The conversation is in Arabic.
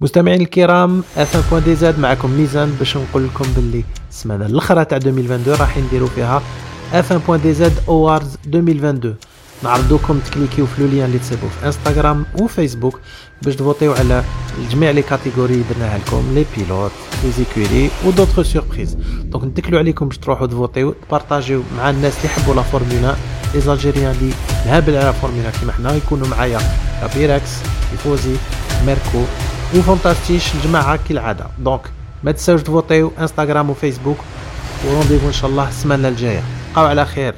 مستمعين الكرام F 1 point DZ معكم ميزان باش نقول لكم باللي السمانة الأخرى تاع 2022 راح نديروا فيها F 1 point DZ Awards 2022 نعرضوكم تكليكيو في le lien اللي تصيبوا في إنستغرام وفيسبوك باش تفوتيو على جميع les catégories درناها لكم les pilotes les écuries و d'autres surprises donc نتكلوا عليكم باش تروحوا تفوتيو تبارطاجيو مع الناس اللي يحبوا la Formula les Algériens اللي مهابل على فورمولا كيما حنا يكونوا معايا بيراكس يفوزي ميركو. وفونتاستيش الجماعه كالعاده دونك ما تنساوش تفوتيو انستغرام وفيسبوك ورونديفو ان شاء الله السمانه الجايه بقاو على خير